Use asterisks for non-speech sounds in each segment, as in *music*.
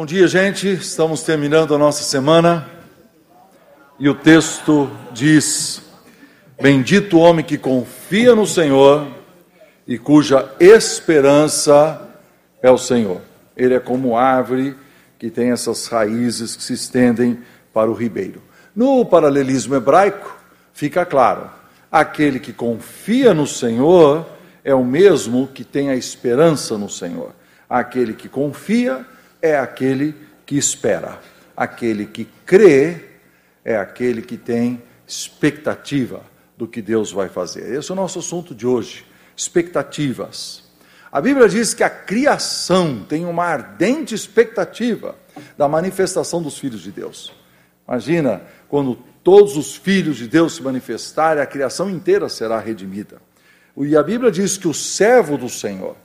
Bom dia, gente. Estamos terminando a nossa semana e o texto diz: Bendito o homem que confia no Senhor e cuja esperança é o Senhor. Ele é como árvore que tem essas raízes que se estendem para o ribeiro. No paralelismo hebraico, fica claro: aquele que confia no Senhor é o mesmo que tem a esperança no Senhor. Aquele que confia é aquele que espera. Aquele que crê é aquele que tem expectativa do que Deus vai fazer. Esse é o nosso assunto de hoje: expectativas. A Bíblia diz que a criação tem uma ardente expectativa da manifestação dos filhos de Deus. Imagina quando todos os filhos de Deus se manifestarem, a criação inteira será redimida. E a Bíblia diz que o servo do Senhor,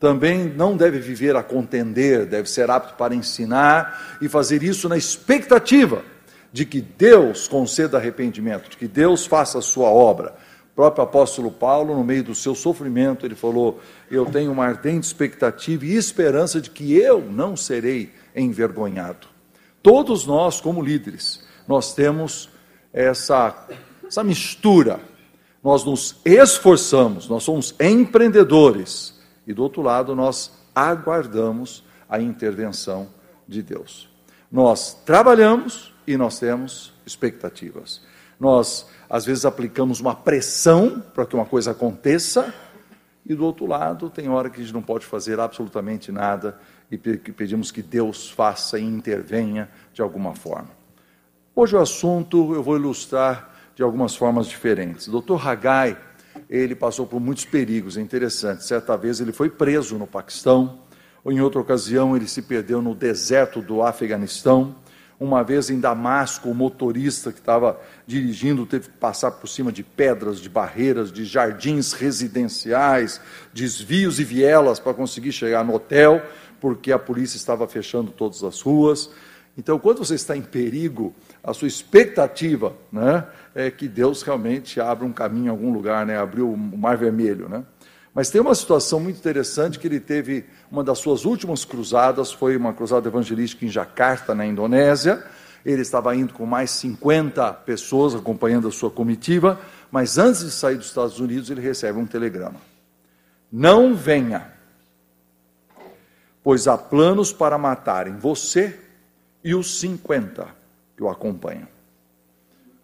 também não deve viver a contender, deve ser apto para ensinar e fazer isso na expectativa de que Deus conceda arrependimento, de que Deus faça a sua obra. O próprio apóstolo Paulo, no meio do seu sofrimento, ele falou: Eu tenho uma ardente expectativa e esperança de que eu não serei envergonhado. Todos nós, como líderes, nós temos essa, essa mistura. Nós nos esforçamos, nós somos empreendedores e do outro lado nós aguardamos a intervenção de Deus. Nós trabalhamos e nós temos expectativas. Nós, às vezes, aplicamos uma pressão para que uma coisa aconteça, e do outro lado, tem hora que a gente não pode fazer absolutamente nada e pedimos que Deus faça e intervenha de alguma forma. Hoje o assunto eu vou ilustrar de algumas formas diferentes. Dr. Haggai ele passou por muitos perigos, é interessante. Certa vez ele foi preso no Paquistão, ou em outra ocasião ele se perdeu no deserto do Afeganistão. Uma vez em Damasco, o motorista que estava dirigindo teve que passar por cima de pedras, de barreiras, de jardins residenciais, desvios e vielas para conseguir chegar no hotel, porque a polícia estava fechando todas as ruas. Então, quando você está em perigo, a sua expectativa né, é que Deus realmente abra um caminho em algum lugar, né, abriu o Mar Vermelho. Né? Mas tem uma situação muito interessante que ele teve, uma das suas últimas cruzadas, foi uma cruzada evangelística em Jakarta, na Indonésia. Ele estava indo com mais 50 pessoas acompanhando a sua comitiva, mas antes de sair dos Estados Unidos, ele recebe um telegrama. Não venha, pois há planos para matarem você e os 50 que o acompanham.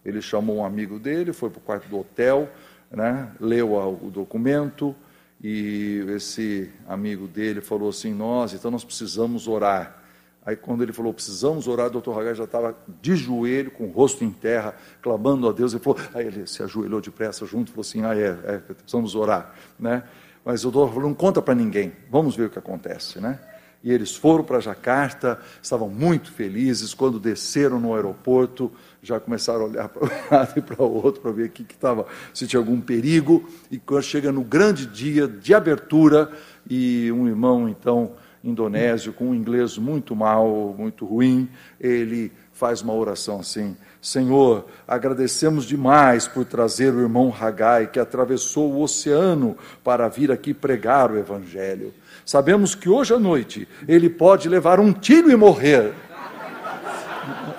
Ele chamou um amigo dele, foi para o quarto do hotel, né, leu o documento, e esse amigo dele falou assim: Nós, então nós precisamos orar. Aí, quando ele falou, precisamos orar, o doutor Hagai já estava de joelho, com o rosto em terra, clamando a Deus. Ele falou, aí ele se ajoelhou depressa junto, falou assim: Ah, é, é precisamos orar. Né? Mas o doutor falou: Não conta para ninguém, vamos ver o que acontece. Né? E eles foram para Jacarta, estavam muito felizes. Quando desceram no aeroporto, já começaram a olhar *laughs* para um lado e para o outro para ver que estava, se tinha algum perigo. E quando chega no grande dia de abertura, e um irmão, então, indonésio, com um inglês muito mal, muito ruim, ele faz uma oração assim: Senhor, agradecemos demais por trazer o irmão Hagai, que atravessou o oceano para vir aqui pregar o Evangelho. Sabemos que hoje à noite ele pode levar um tiro e morrer.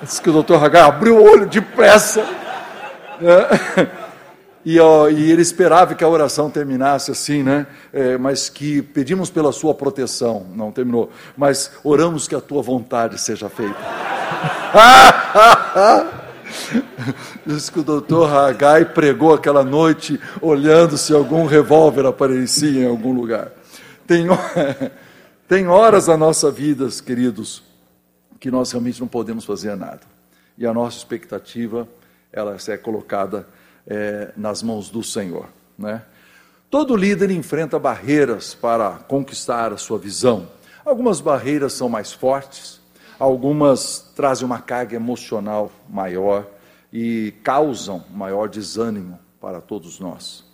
Diz que o doutor Hagar abriu o olho depressa. Né? E, ó, e, ele esperava que a oração terminasse assim, né? É, mas que pedimos pela sua proteção. Não terminou. Mas oramos que a tua vontade seja feita. *laughs* Diz que o doutor Hagai pregou aquela noite, olhando se algum revólver aparecia em algum lugar. Tem, *laughs* tem horas na nossa vida, queridos, que nós realmente não podemos fazer nada. E a nossa expectativa, ela é colocada é, nas mãos do Senhor. Né? Todo líder enfrenta barreiras para conquistar a sua visão. Algumas barreiras são mais fortes, algumas trazem uma carga emocional maior e causam maior desânimo para todos nós.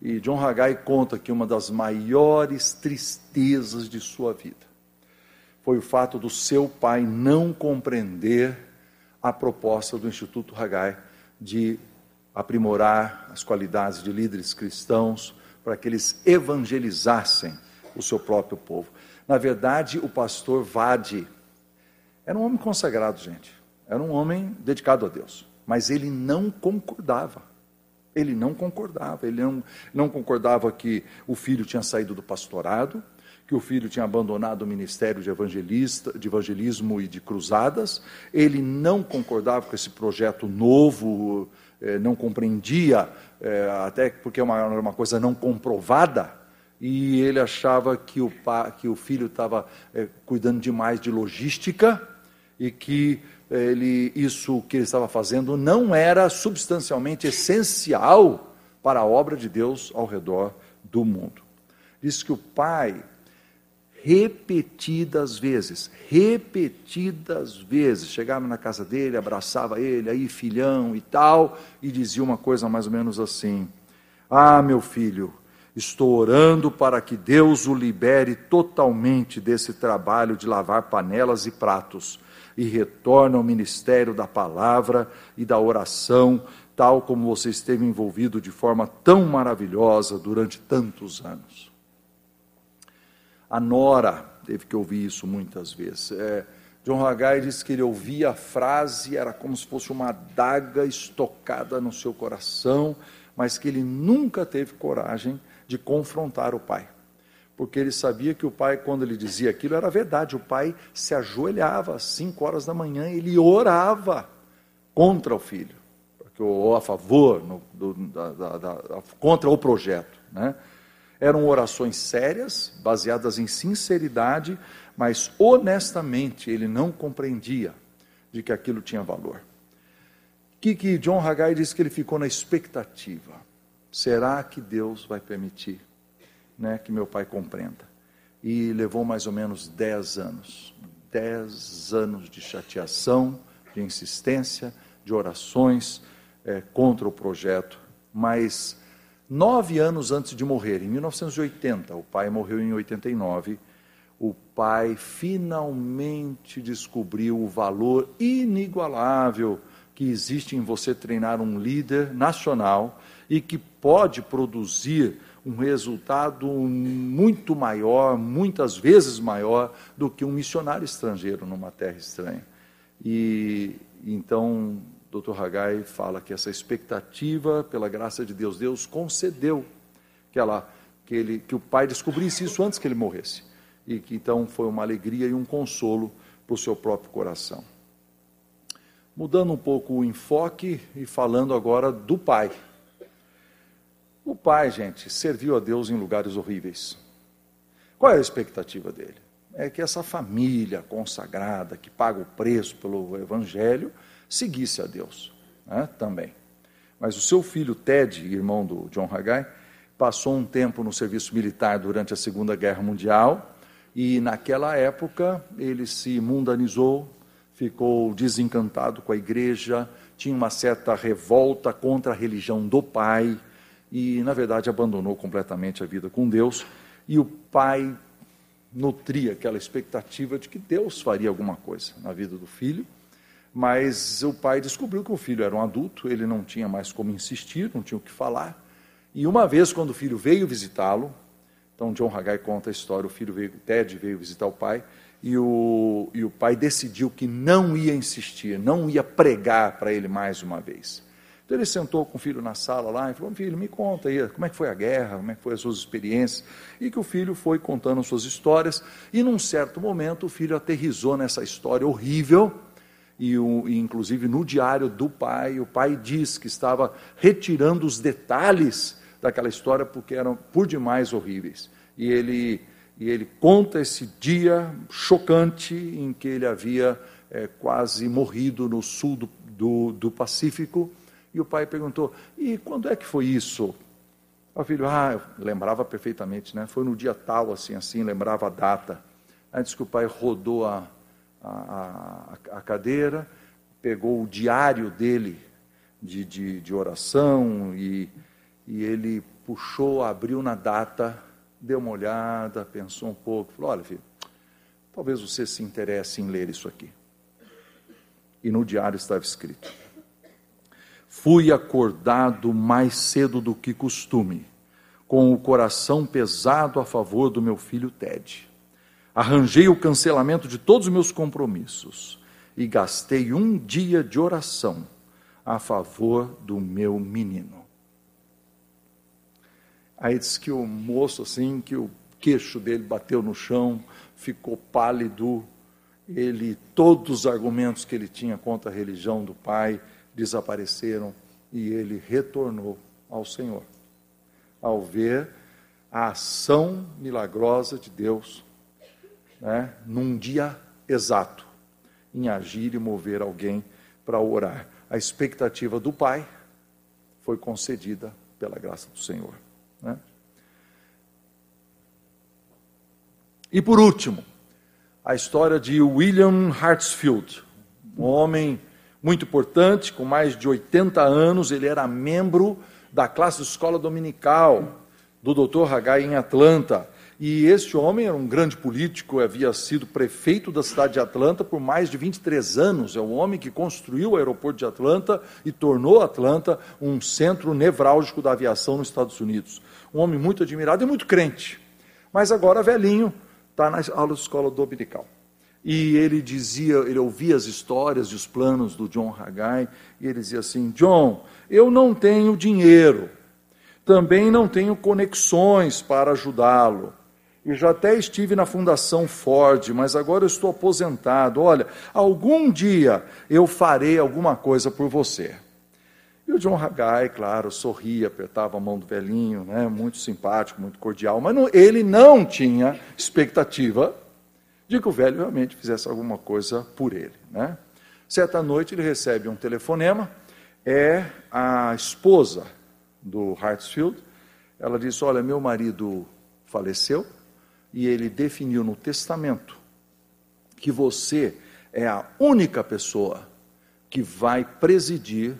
E John Haggai conta que uma das maiores tristezas de sua vida foi o fato do seu pai não compreender a proposta do Instituto Haggai de aprimorar as qualidades de líderes cristãos para que eles evangelizassem o seu próprio povo. Na verdade, o pastor Vade Era um homem consagrado, gente. Era um homem dedicado a Deus. Mas ele não concordava. Ele não concordava. Ele não, não concordava que o filho tinha saído do pastorado, que o filho tinha abandonado o ministério de, evangelista, de evangelismo e de cruzadas. Ele não concordava com esse projeto novo, eh, não compreendia, eh, até porque era uma, uma coisa não comprovada e ele achava que o, que o filho estava é, cuidando demais de logística e que ele, isso que ele estava fazendo não era substancialmente essencial para a obra de Deus ao redor do mundo. Diz que o pai, repetidas vezes, repetidas vezes, chegava na casa dele, abraçava ele, aí filhão e tal, e dizia uma coisa mais ou menos assim: Ah, meu filho, Estou orando para que Deus o libere totalmente desse trabalho de lavar panelas e pratos e retorne ao ministério da palavra e da oração, tal como você esteve envolvido de forma tão maravilhosa durante tantos anos. A Nora teve que ouvir isso muitas vezes. É, John Haggai diz que ele ouvia a frase, era como se fosse uma adaga estocada no seu coração, mas que ele nunca teve coragem de confrontar o pai. Porque ele sabia que o pai, quando ele dizia aquilo, era verdade. O pai se ajoelhava às 5 horas da manhã, ele orava contra o filho, ou a favor, no, do, da, da, da, contra o projeto. Né? Eram orações sérias, baseadas em sinceridade, mas honestamente ele não compreendia de que aquilo tinha valor. O que, John Haggai diz que ele ficou na expectativa? será que Deus vai permitir né, que meu pai compreenda? E levou mais ou menos dez anos. Dez anos de chateação, de insistência, de orações é, contra o projeto. Mas nove anos antes de morrer, em 1980, o pai morreu em 89, o pai finalmente descobriu o valor inigualável que existe em você treinar um líder nacional e que pode produzir um resultado muito maior, muitas vezes maior, do que um missionário estrangeiro numa terra estranha. E então, Dr. Hagai fala que essa expectativa, pela graça de Deus, Deus concedeu que, ela, que, ele, que o pai descobrisse isso antes que ele morresse. E que então foi uma alegria e um consolo para o seu próprio coração. Mudando um pouco o enfoque e falando agora do pai. O pai, gente, serviu a Deus em lugares horríveis. Qual é a expectativa dele? É que essa família consagrada, que paga o preço pelo Evangelho, seguisse a Deus né, também. Mas o seu filho Ted, irmão do John Haggai, passou um tempo no serviço militar durante a Segunda Guerra Mundial e, naquela época, ele se mundanizou, ficou desencantado com a igreja, tinha uma certa revolta contra a religião do pai e, na verdade, abandonou completamente a vida com Deus. E o pai nutria aquela expectativa de que Deus faria alguma coisa na vida do filho, mas o pai descobriu que o filho era um adulto, ele não tinha mais como insistir, não tinha o que falar. E uma vez, quando o filho veio visitá-lo, então John Haggai conta a história, o filho veio, Ted veio visitar o pai, e o, e o pai decidiu que não ia insistir, não ia pregar para ele mais uma vez. Então ele sentou com o filho na sala lá e falou: Filho, me conta aí, como é que foi a guerra, como é que foi as suas experiências. E que o filho foi contando as suas histórias, e num certo momento o filho aterrizou nessa história horrível. E, o, e inclusive no diário do pai, o pai diz que estava retirando os detalhes daquela história porque eram por demais horríveis. E ele, e ele conta esse dia chocante em que ele havia é, quase morrido no sul do, do, do Pacífico e o pai perguntou: E quando é que foi isso? O filho, ah, lembrava perfeitamente, né? Foi no dia tal, assim, assim, lembrava a data. Antes que o pai rodou a, a, a, a cadeira, pegou o diário dele de, de, de oração e, e ele puxou, abriu na data, deu uma olhada, pensou um pouco, falou: Olha, filho, talvez você se interesse em ler isso aqui. E no diário estava escrito: Fui acordado mais cedo do que costume, com o coração pesado a favor do meu filho Ted. arranjei o cancelamento de todos os meus compromissos e gastei um dia de oração a favor do meu menino. Aí diz que o moço, assim, que o queixo dele bateu no chão, ficou pálido, ele, todos os argumentos que ele tinha contra a religião do pai desapareceram e ele retornou ao Senhor. Ao ver a ação milagrosa de Deus, né, num dia exato, em agir e mover alguém para orar. A expectativa do pai foi concedida pela graça do Senhor. Né? E por último, a história de William Hartsfield, um homem muito importante, com mais de 80 anos, ele era membro da classe de escola dominical do Dr. Hagai em Atlanta. E este homem era um grande político, havia sido prefeito da cidade de Atlanta por mais de 23 anos. É o homem que construiu o aeroporto de Atlanta e tornou Atlanta um centro nevrálgico da aviação nos Estados Unidos. Um homem muito admirado e muito crente. Mas agora velhinho, está na aula de escola dominical. E ele dizia, ele ouvia as histórias e os planos do John Haggai, e ele dizia assim: John, eu não tenho dinheiro, também não tenho conexões para ajudá-lo. E já até estive na Fundação Ford, mas agora eu estou aposentado. Olha, algum dia eu farei alguma coisa por você. E o John Haggai, claro, sorria, apertava a mão do velhinho, né, muito simpático, muito cordial, mas não, ele não tinha expectativa de que o velho realmente fizesse alguma coisa por ele. Né? Certa noite ele recebe um telefonema, é a esposa do Hartsfield, ela disse, olha, meu marido faleceu e ele definiu no testamento que você é a única pessoa que vai presidir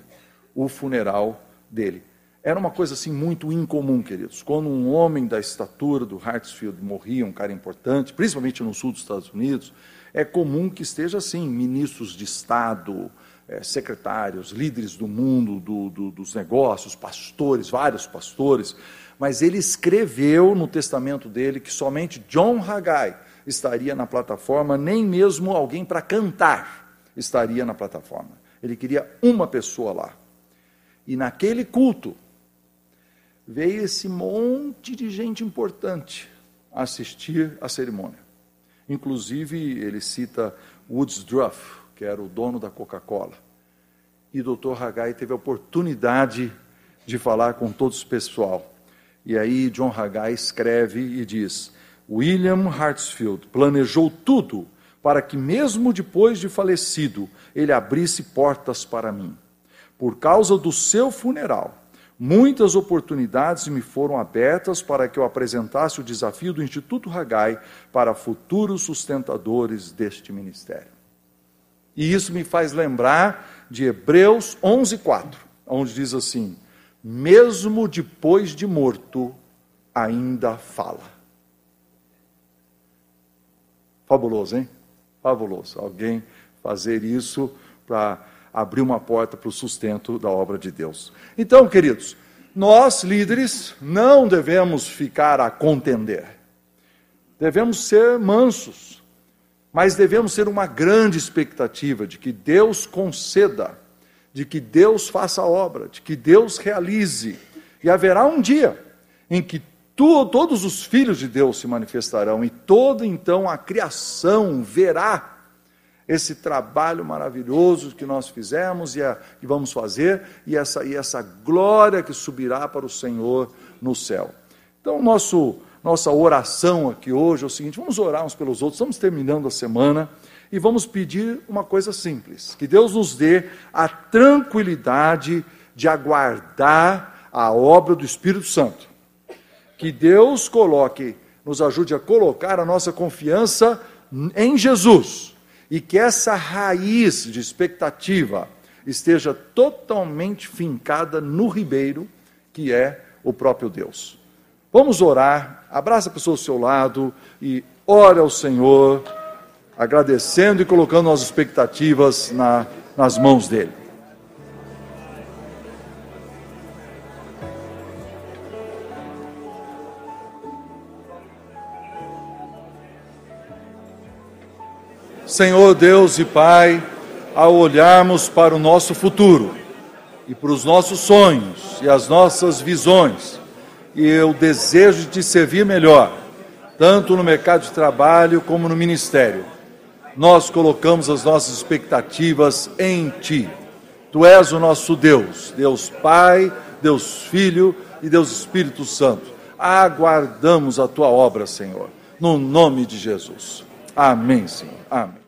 o funeral dele. Era uma coisa assim muito incomum, queridos. Quando um homem da estatura do Hartsfield morria, um cara importante, principalmente no sul dos Estados Unidos, é comum que esteja assim, ministros de Estado, é, secretários, líderes do mundo, do, do, dos negócios, pastores, vários pastores. Mas ele escreveu no testamento dele que somente John Haggai estaria na plataforma, nem mesmo alguém para cantar estaria na plataforma. Ele queria uma pessoa lá. E naquele culto, veio esse monte de gente importante assistir à cerimônia. Inclusive, ele cita Woods Druff, que era o dono da Coca-Cola. E o Dr. Haggai teve a oportunidade de falar com todo esse pessoal. E aí John Haggai escreve e diz: William Hartsfield planejou tudo para que, mesmo depois de falecido, ele abrisse portas para mim. Por causa do seu funeral, muitas oportunidades me foram abertas para que eu apresentasse o desafio do Instituto Hagai para futuros sustentadores deste ministério. E isso me faz lembrar de Hebreus 11:4, onde diz assim: mesmo depois de morto, ainda fala. Fabuloso, hein? Fabuloso. Alguém fazer isso para abrir uma porta para o sustento da obra de Deus. Então, queridos, nós líderes não devemos ficar a contender. Devemos ser mansos, mas devemos ter uma grande expectativa de que Deus conceda, de que Deus faça a obra, de que Deus realize. E haverá um dia em que tu, todos os filhos de Deus se manifestarão e toda então a criação verá esse trabalho maravilhoso que nós fizemos e, a, vamos fazer, e essa, e essa glória que subirá para o Senhor no céu. Então, nosso, nossa oração aqui hoje é o seguinte: vamos orar uns pelos outros, estamos terminando a semana e vamos pedir uma coisa simples: que Deus nos dê a tranquilidade de aguardar a obra do Espírito Santo. Que Deus coloque, nos ajude a colocar a nossa confiança em Jesus e que essa raiz de expectativa esteja totalmente fincada no ribeiro, que é o próprio Deus. Vamos orar, abraça a pessoa ao seu lado e ore ao Senhor, agradecendo e colocando as expectativas na, nas mãos dele. Senhor Deus e Pai, ao olharmos para o nosso futuro e para os nossos sonhos e as nossas visões, e o desejo de te servir melhor, tanto no mercado de trabalho como no ministério, nós colocamos as nossas expectativas em Ti. Tu és o nosso Deus, Deus Pai, Deus Filho e Deus Espírito Santo. Aguardamos a Tua obra, Senhor, no nome de Jesus. Amém, Senhor. Amém.